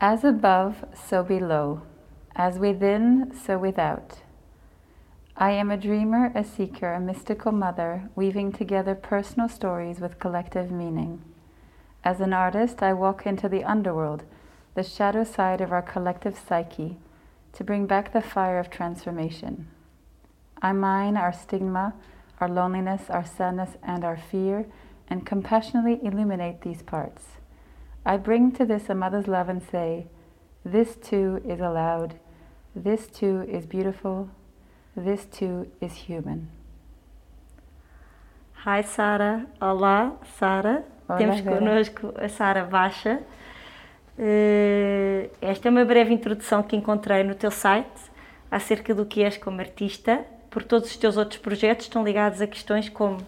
As above, so below. As within, so without. I am a dreamer, a seeker, a mystical mother, weaving together personal stories with collective meaning. As an artist, I walk into the underworld, the shadow side of our collective psyche, to bring back the fire of transformation. I mine our stigma, our loneliness, our sadness, and our fear, and compassionately illuminate these parts. I bring to this a mother's love and say, This too is allowed, this too is beautiful, this too is human. Hi Sara, olá Sara, temos Vera. connosco a Sara Baixa. Eh, esta é uma breve introdução que encontrei no teu site acerca do que és como artista, porque todos os teus outros projetos estão ligados a questões como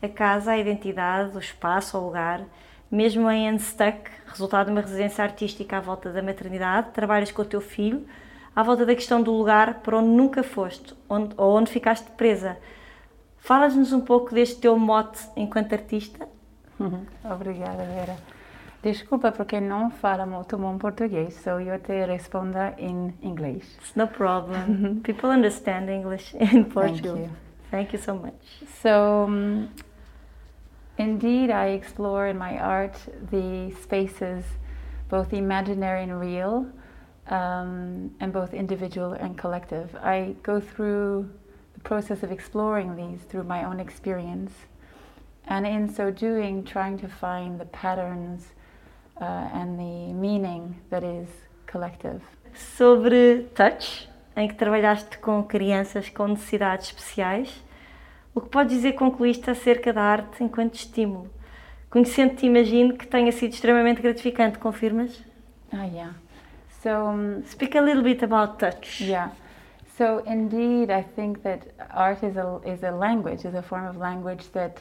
a casa, a identidade, o espaço, o lugar. Mesmo em Unstuck, resultado de uma residência artística à volta da maternidade, trabalhas com o teu filho à volta da questão do lugar para onde nunca foste onde, ou onde ficaste presa. Falas-nos um pouco deste teu mote enquanto artista? Obrigada, Vera. Desculpa porque não falo muito bom português, so eu te respondo em inglês. It's no problem. People understand English in Portugal. you. Thank you so much. So, um, indeed, I explore in my art the spaces, both imaginary and real, um, and both individual and collective. I go through the process of exploring these through my own experience, and in so doing, trying to find the patterns uh, and the meaning that is collective. Sobre Touch, em que trabalhaste com crianças com necessidades especiais, o que podes dizer que concluíste acerca da arte enquanto estímulo? Conhecendo-te, imagino que tenha sido extremamente gratificante, confirmas? Ah, yeah. So, um, Speak a little bit about Touch. Yeah. So indeed, I think that art is a is a language, is a form of language that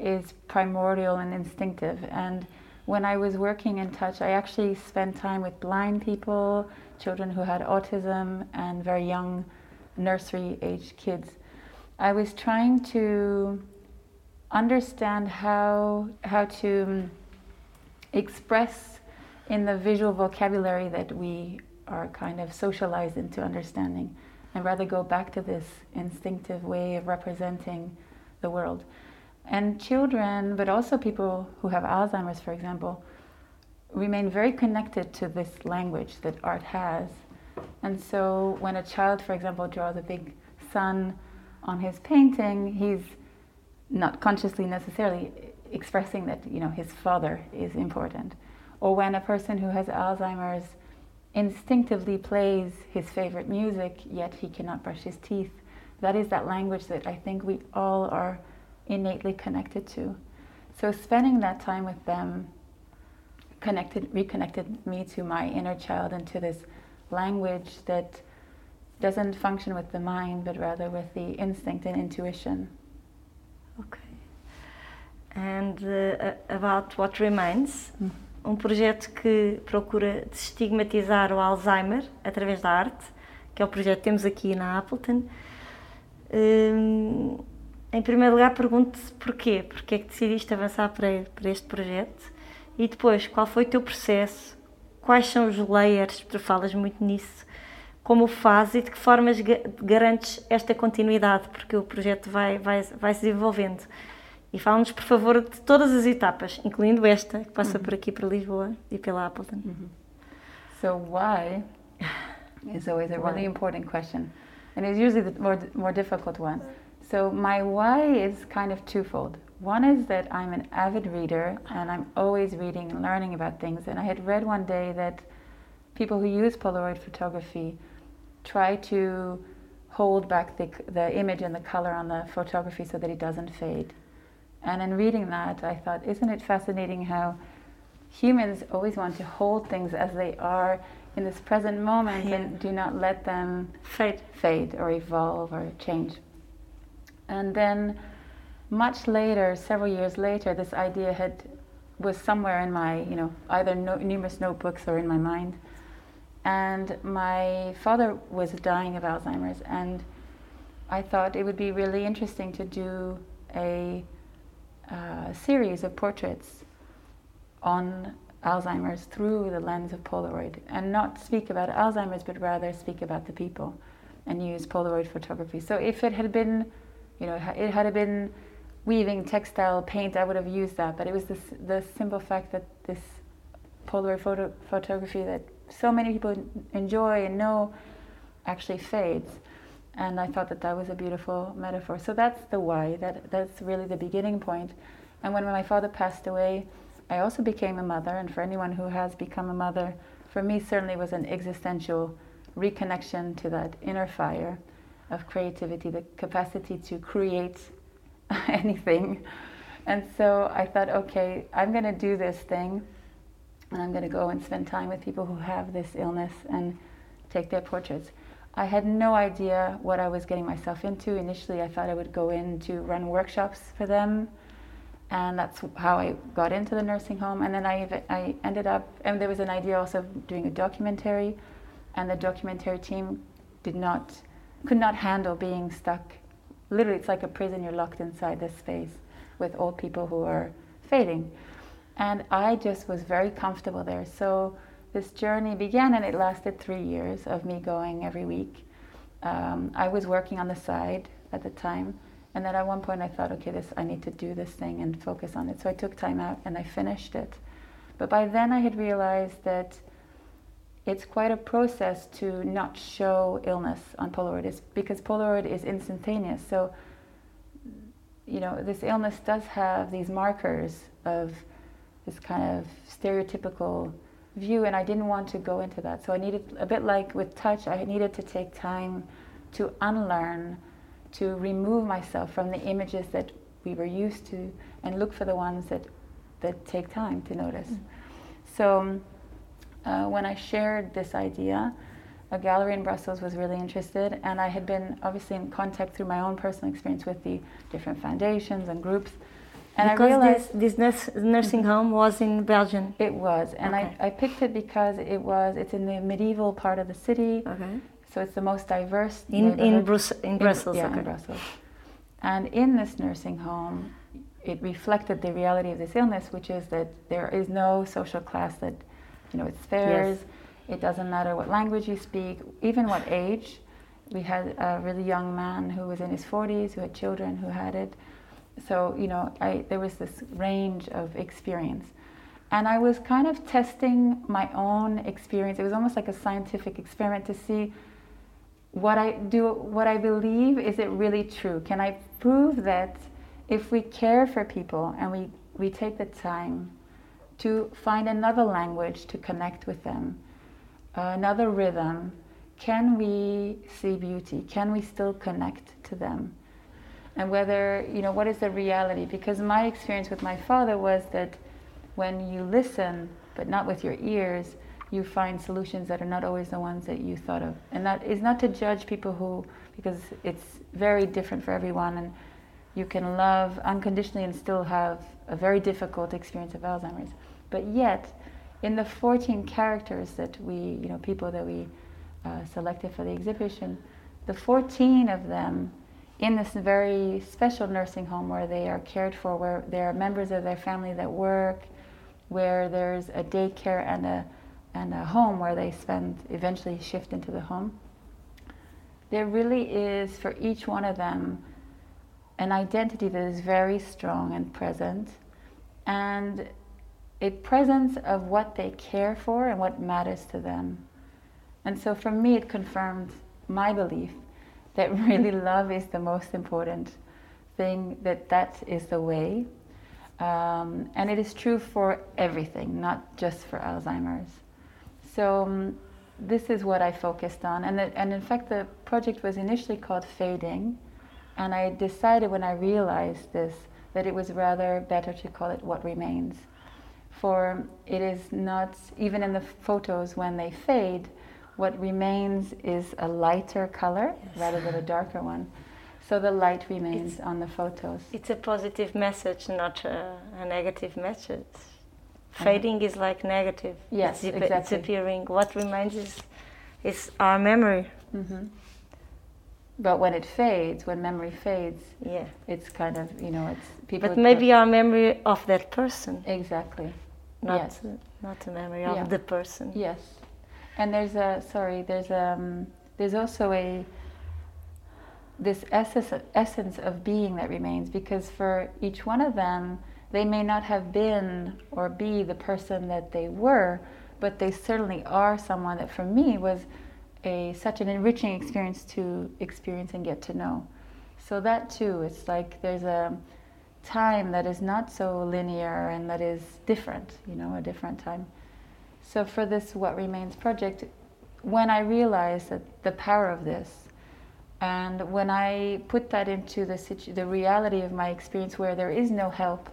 is primordial and instinctive. And when I was working in touch, I actually spent time with blind people, children who had autism, and very young nursery age kids. I was trying to understand how how to um, express in the visual vocabulary that we are kind of socialized into understanding and rather go back to this instinctive way of representing the world. And children, but also people who have Alzheimer's, for example, remain very connected to this language that art has. And so when a child, for example, draws a big sun on his painting, he's not consciously necessarily expressing that you know his father is important. Or when a person who has alzheimer's instinctively plays his favorite music yet he cannot brush his teeth. That is that language that i think we all are innately connected to. So spending that time with them connected reconnected me to my inner child and to this language that doesn't function with the mind but rather with the instinct and intuition Ok. And uh, about what remains, Hum. um projeto que procura desestigmatizar o Alzheimer através da arte, que é o projeto que temos aqui na Appleton. Hum, em primeiro lugar, pergunto-te porquê, porque é que decidiste avançar para, para este projeto e depois, qual foi o teu processo, quais são os layers, tu falas muito nisso, como o fazes e de que formas ga- garantes esta continuidade, porque o projeto vai, vai, vai se desenvolvendo. E fala-nos, por favor, de todas as etapas, incluindo esta, que passa por aqui para Lisboa e pela Appleton. So why is always a really important question, and it's usually the more more difficult one. So my why is kind of twofold. One is that I'm an avid reader and I'm always reading and learning about things. And I had read one day that people who use Polaroid photography try to hold back the, the image and the color on the photography so that it doesn't fade. And in reading that, I thought, isn't it fascinating how humans always want to hold things as they are in this present moment Yeah. and do not let them Fade. fade or evolve or change. And then much later, several years later, this idea had was somewhere in my, you know, either no, numerous notebooks or in my mind. And my father was dying of Alzheimer's, and I thought it would be really interesting to do a uh, series of portraits on Alzheimer's through the lens of Polaroid, and not speak about Alzheimer's, but rather speak about the people, and use Polaroid photography. So if it had been, you know, it had been weaving textile paint, I would have used that. But it was the simple fact that this Polaroid photo, photography that so many people enjoy and know actually fades. And I thought that that was a beautiful metaphor. So that's the why. That that's really the beginning point. And when my father passed away, I also became a mother. And for anyone who has become a mother, for me certainly was an existential reconnection to that inner fire of creativity, the capacity to create anything. And so I thought, okay, I'm going to do this thing, and I'm going to go and spend time with people who have this illness and take their portraits. I had no idea what I was getting myself into. Initially, I thought I would go in to run workshops for them, and that's how I got into the nursing home. And then I, I ended up, and there was an idea also of doing a documentary, and the documentary team did not, could not handle being stuck. Literally, it's like a prison. You're locked inside this space with old people who are fading, and I just was very comfortable there. So this journey began, and it lasted three years of me going every week. Um, I was working on the side at the time, and then at one point I thought, okay, this I need to do this thing and focus on it. So I took time out and I finished it. But by then I had realized that it's quite a process to not show illness on Polaroid, it's because Polaroid is instantaneous. So, you know, this illness does have these markers of this kind of stereotypical view, and I didn't want to go into that. So I needed, a bit like with touch, I needed to take time to unlearn, to remove myself from the images that we were used to, and look for the ones that that take time to notice. So uh, when I shared this idea, a gallery in Brussels was really interested, and I had been obviously in contact through my own personal experience with the different foundations and groups. And because I realized this, this nursing mm-hmm. home was in Belgium. it was, and Okay. I, I picked it because it was it's in the medieval part of the city, Okay. so it's the most diverse In in. Brus- in In- Brussels. yeah, okay. in Brussels. And in this nursing home, it reflected the reality of this illness, which is that there is no social class that, you know, it's theirs. It doesn't matter what language you speak, even what age. We had a really young man who was in his 40s who had children who had it. So, you know, I, there was this range of experience. And I was kind of testing my own experience. It was almost like a scientific experiment to see what I do, what I believe, is it really true? Can I prove that if we care for people and we, we take the time to find another language to connect with them, uh, another rhythm, can we see beauty? Can we still connect to them? And whether, you know, what is the reality? Because my experience with my father was that when you listen, but not with your ears, you find solutions that are not always the ones that you thought of. And that is not to judge people who, because it's very different for everyone, and you can love unconditionally and still have a very difficult experience of Alzheimer's. But yet, in the 14 characters that we, you know, people that we uh, selected for the exhibition, the 14 of them in this very special nursing home where they are cared for, where there are members of their family that work, where there's a daycare and a and a home where they spend eventually shift into the home. There really is for each one of them an identity that is very strong and present, and a presence of what they care for and what matters to them. And so for me, it confirmed my belief that really love is the most important thing, that that is the way. Um, and it is true for everything, not just for Alzheimer's. So um, this is what I focused on. And, the, and in fact, the project was initially called Fading. And I decided when I realized this that it was rather better to call it What Remains For it is not, even in the photos when they fade, what remains is a lighter color yes. rather than a darker one. So the light remains it's, on the photos. It's a positive message, not a, a negative message. Uh-huh. Fading uh-huh. is like negative. Yes, it's exactly. disappearing. What remains is, is our memory. Mm-hmm. But when it fades, when memory fades, yeah, it's kind of you know it's people. But maybe our memory of that person. Exactly. Not yes. not a memory yeah. of the person. Yes. And there's a sorry, there's um there's also a this essence essence of being that remains because for each one of them they may not have been or be the person that they were, but they certainly are someone that for me was a such an enriching experience to experience and get to know. So that too, it's like there's a time that is not so linear and that is different, you know, a different time. So for this What Remains project, when I realized that the power of this, and when I put that into the situ- the reality of my experience, where there is no help,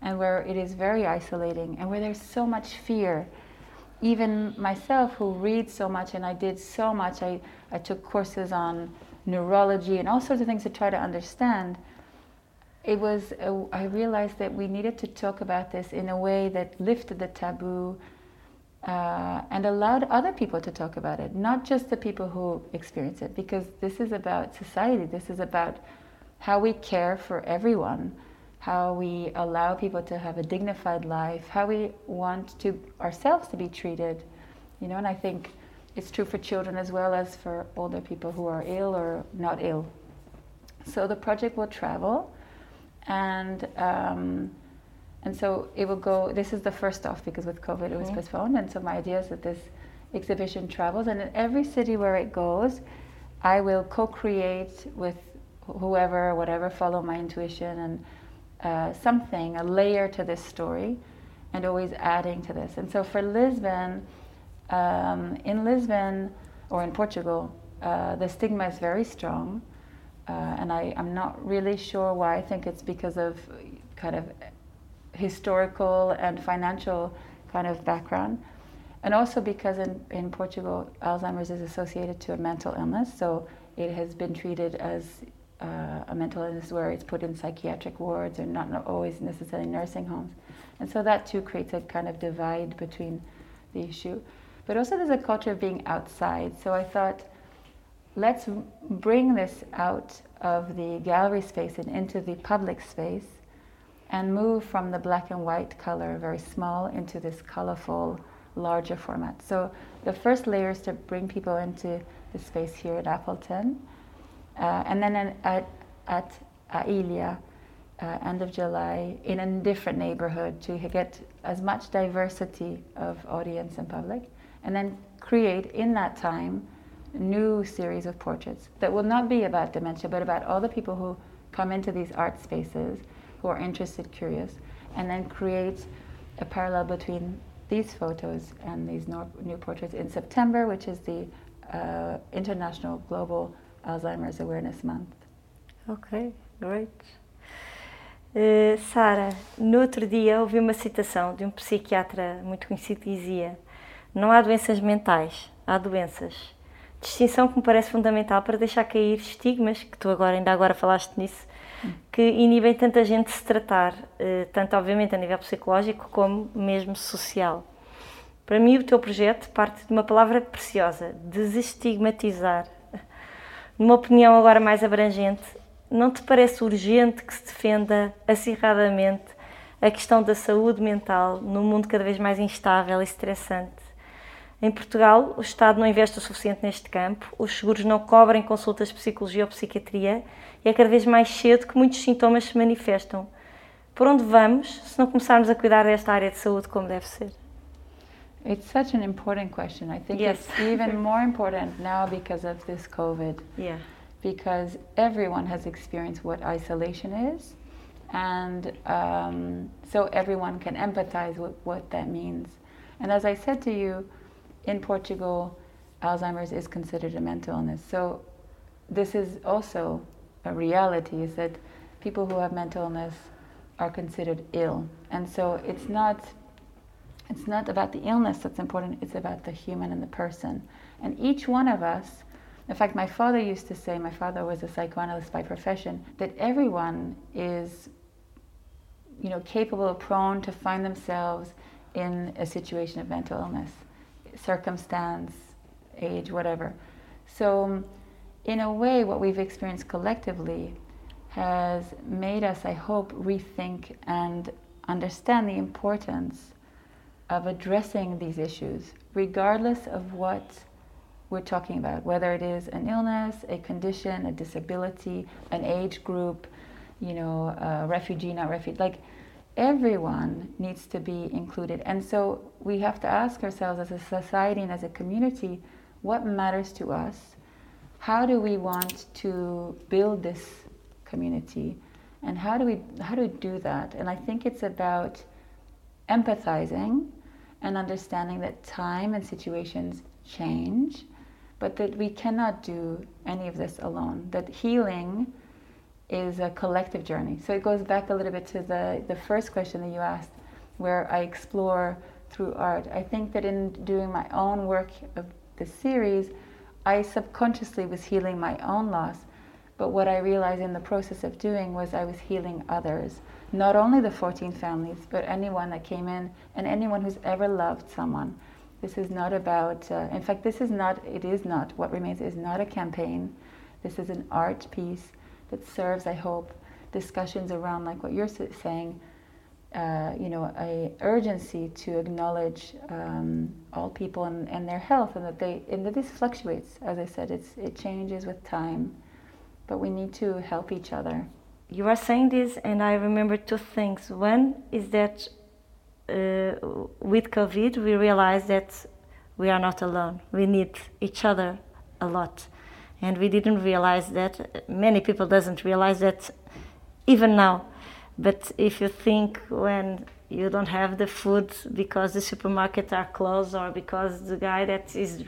and where it is very isolating, and where there's so much fear, even myself who reads so much and I did so much, I, I took courses on neurology and all sorts of things to try to understand. It was, a, I realized that we needed to talk about this in a way that lifted the taboo uh, and allowed other people to talk about it, not just the people who experience it, because this is about society, this is about how we care for everyone how we allow people to have a dignified life, how we want to ourselves to be treated, you know, and I think it's true for children as well as for older people who are ill or not ill. So the project will travel, and um, and so it will go. This is the first off because with COVID it was mm-hmm. postponed, and so my idea is that this exhibition travels, and in every city where it goes, I will co-create with whoever, whatever, follow my intuition and uh, something, a layer to this story, and always adding to this. And so for Lisbon, um, in Lisbon or in Portugal, uh, the stigma is very strong. Uh, and I, I'm not really sure why. I think it's because of kind of historical and financial kind of background. And also because in, in Portugal, Alzheimer's is associated to a mental illness. So it has been treated as uh, a mental illness where it's put in psychiatric wards or not always necessarily nursing homes. And so that too creates a kind of divide between the issue. But also there's a culture of being outside. So I thought, let's bring this out of the gallery space and into the public space and move from the black and white color, very small, into this colorful, larger format. So the first layer is to bring people into the space here at Appleton uh, and then at, at uh, end of July, in a different neighborhood to get as much diversity of audience and public, and then create in that time new series of portraits that will not be about dementia, but about all the people who come into these art spaces who are interested, curious, and then create a parallel between these photos and these new portraits in September, which is the uh, International Global Alzheimer's Awareness Month. Ok, great. Uh, Sara, no outro dia ouvi uma citação de um psiquiatra muito conhecido que dizia: Não há doenças mentais, há doenças. Distinção que me parece fundamental para deixar cair estigmas, que tu agora ainda agora falaste nisso, que inibem tanta gente de se tratar, uh, tanto obviamente a nível psicológico como mesmo social. Para mim, o teu projeto parte de uma palavra preciosa: desestigmatizar numa opinião agora mais abrangente, não te parece urgente que se defenda acirradamente a questão da saúde mental num mundo cada vez mais instável e estressante? Em Portugal, o Estado não investe o suficiente neste campo, os seguros não cobrem consultas de psicologia ou psiquiatria e é cada vez mais cedo que muitos sintomas se manifestam. Por onde vamos se não começarmos a cuidar desta área de saúde como deve ser? It's such an important question. I think yes. it's even more important now because of this COVID. Yeah. Because everyone has experienced what isolation is, and um, so everyone can empathize with what that means. And as I said to you, in Portugal, Alzheimer's is considered a mental illness. So this is also a reality: is that people who have mental illness are considered ill, and so it's not it's not about the illness that's important, it's about the human and the person. And each one of us, in fact, my father used to say, my father was a psychoanalyst by profession, that everyone is you know, capable, prone to find themselves in a situation of mental illness, circumstance, age, whatever. So, um, in a way, what we've experienced collectively has made us, I hope, rethink and understand the importance of addressing these issues, regardless of what we're talking about, whether it is an illness, a condition, a disability, an age group, you know, a refugee, not refugee. Like everyone needs to be included. And so we have to ask ourselves as a society and as a community what matters to us? How do we want to build this community? And how do we how do we do that? And I think it's about empathizing and understanding that time and situations change, but that we cannot do any of this alone. That healing is a collective journey. So it goes back a little bit to the, the first question that you asked, where I explore through art. I think that in doing my own work of the series, I subconsciously was healing my own loss. But what I realized in the process of doing was I was healing others. Not only the 14 families, but anyone that came in and anyone who's ever loved someone. This is not about, uh, in fact, this is not, it is not, what remains is not a campaign. This is an art piece that serves, I hope, discussions around, like what you're saying, uh, you know, a urgency to acknowledge um, all people and, and their health, and that they and that this fluctuates. As I said, it's it changes with time, but we need to help each other. You are saying this, and I remember two things. One is that uh, with COVID, we realize that we are not alone. We need each other a lot and we didn't realize that. Many people doesn't realize that even now. But if you think when you don't have the food because the supermarkets are closed or because the guy that is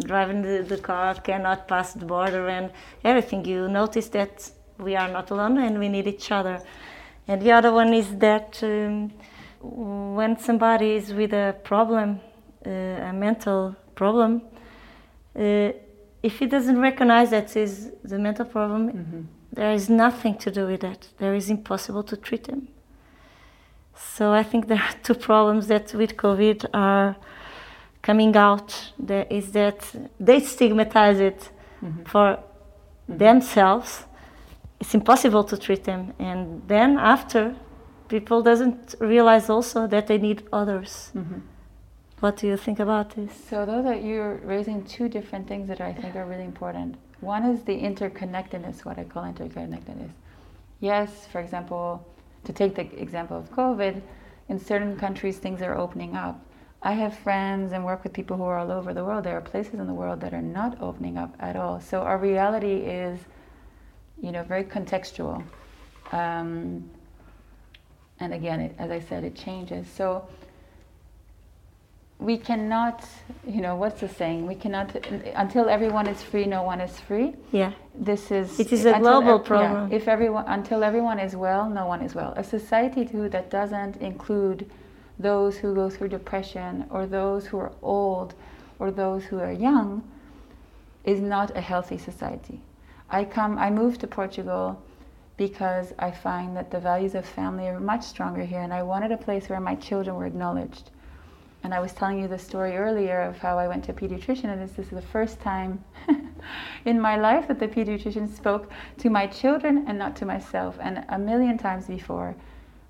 driving the, the car cannot pass the border and everything you notice that we are not alone and we need each other. And the other one is that um, when somebody is with a problem uh, a mental problem uh, if he doesn't recognize that is the mental problem, mm-hmm. there is nothing to do with that. There is impossible to treat him. So I think there are two problems that with COVID are coming out. There is that they stigmatize it mm-hmm. for mm-hmm. themselves. It's impossible to treat them, and then after, people doesn't realize also that they need others. What do you think about this? So, those are you're raising two different things that I think are really important. One is the interconnectedness, what I call interconnectedness. Yes, for example, to take the example of COVID, in certain countries things are opening up. I have friends and work with people who are all over the world. There are places in the world that are not opening up at all. So our reality is, you know, very contextual. Um, and again, it, as I said, it changes. So we cannot, you know, what's the saying? We cannot until everyone is free, no one is free. Yeah. This is it is a global problem. Yeah, if everyone until everyone is well, no one is well. A society too that doesn't include those who go through depression or those who are old or those who are young is not a healthy society. I come I moved to Portugal because I find that the values of family are much stronger here and I wanted a place where my children were acknowledged and I was telling you the story earlier of how I went to a pediatrician, and this is the first time in my life that the pediatrician spoke to my children and not to myself. And a million times before,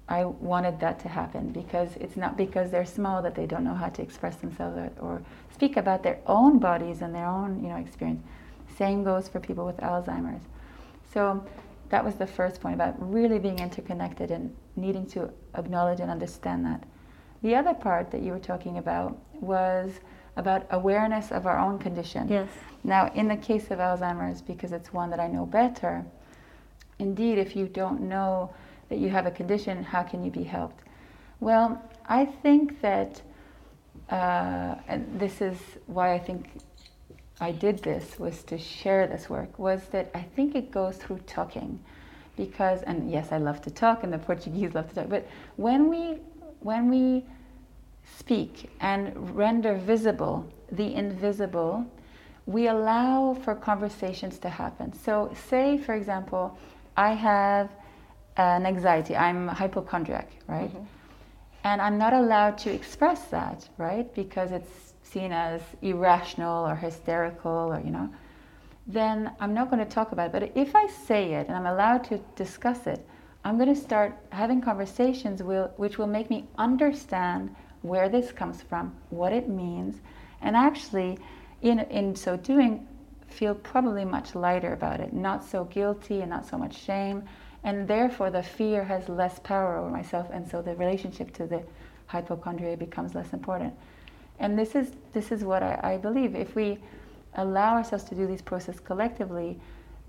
I wanted that to happen because it's not because they're small that they don't know how to express themselves or, speak about their own bodies and their own, you know, experience. Same goes for people with Alzheimer's. So that was the first point about really being interconnected and needing to acknowledge and understand that. The other part that you were talking about was about awareness of our own condition. Yes. Now, in the case of Alzheimer's, because it's one that I know better, indeed, if you don't know that you have a condition, how can you be helped? Well, I think that, uh, and this is why I think I did this, was to share this work, was that I think it goes through talking. Because, and yes, I love to talk, and the Portuguese love to talk, but when we when we speak and render visible the invisible, we allow for conversations to happen. So, say, for example, I have an anxiety, I'm hypochondriac, right? Mm-hmm. And I'm not allowed to express that, right? Because it's seen as irrational or hysterical or, you know, then I'm not going to talk about it. But if I say it and I'm allowed to discuss it, I'm going to start having conversations will, which will make me understand where this comes from, what it means, and actually, in, in so doing, feel probably much lighter about it, not so guilty and not so much shame, and therefore the fear has less power over myself, and so the relationship to the hypochondria becomes less important. And this is this is what I, I believe. If we allow ourselves to do these processes collectively,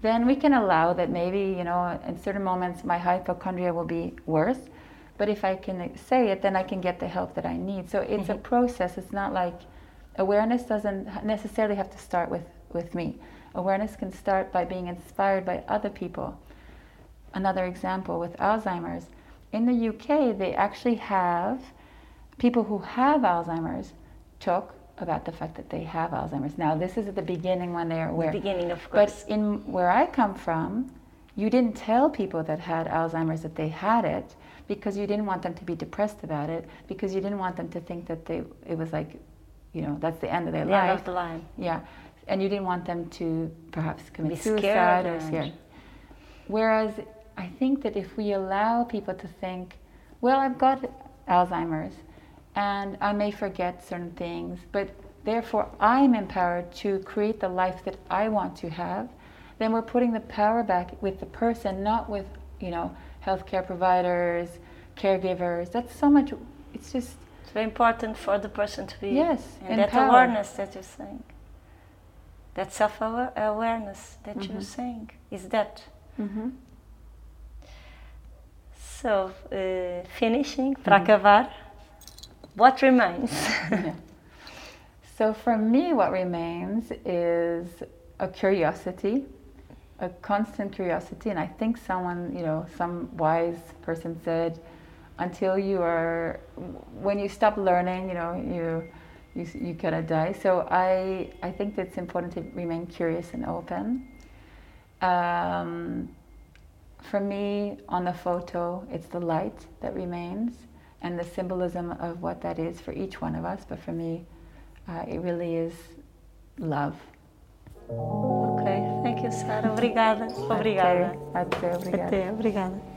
then we can allow that maybe you know in certain moments my hypochondria will be worse, but if I can say it, then I can get the help that I need. So it's mm-hmm. a process. It's not like awareness doesn't necessarily have to start with, with me. Awareness can start by being inspired by other people. Another example with Alzheimer's. In the UK, they actually have people who have Alzheimer's talk about the fact that they have Alzheimer's. Now, this is at the beginning when they are aware. The beginning, of course. But in where I come from, you didn't tell people that had Alzheimer's that they had it because you didn't want them to be depressed about it because you didn't want them to think that they it was like you know that's the end of their the life. End of the line. Yeah, and you didn't want them to perhaps commit suicide or scared. Whereas I think that if we allow people to think, well, I've got Alzheimer's, and I may forget certain things, but therefore I'm empowered to create the life that I want to have, then we're putting the power back with the person, not with you know healthcare providers, caregivers. That's so much. It's just very important for the person to be yes, and that awareness that you're saying. That self awareness that mm-hmm. you're saying is that. Mm-hmm. So, uh, finishing, para mm-hmm. acabar, what remains? yeah. So, for me, what remains is a curiosity, a constant curiosity. And I think someone, you know, some wise person said, until you are when you stop learning you know you you, you kind of die so i i think it's important to remain curious and open um, for me on the photo it's the light that remains and the symbolism of what that is for each one of us but for me uh, it really is love. Ok thank you Sara. Obrigada. Obrigada. até, até obrigada. Até obrigada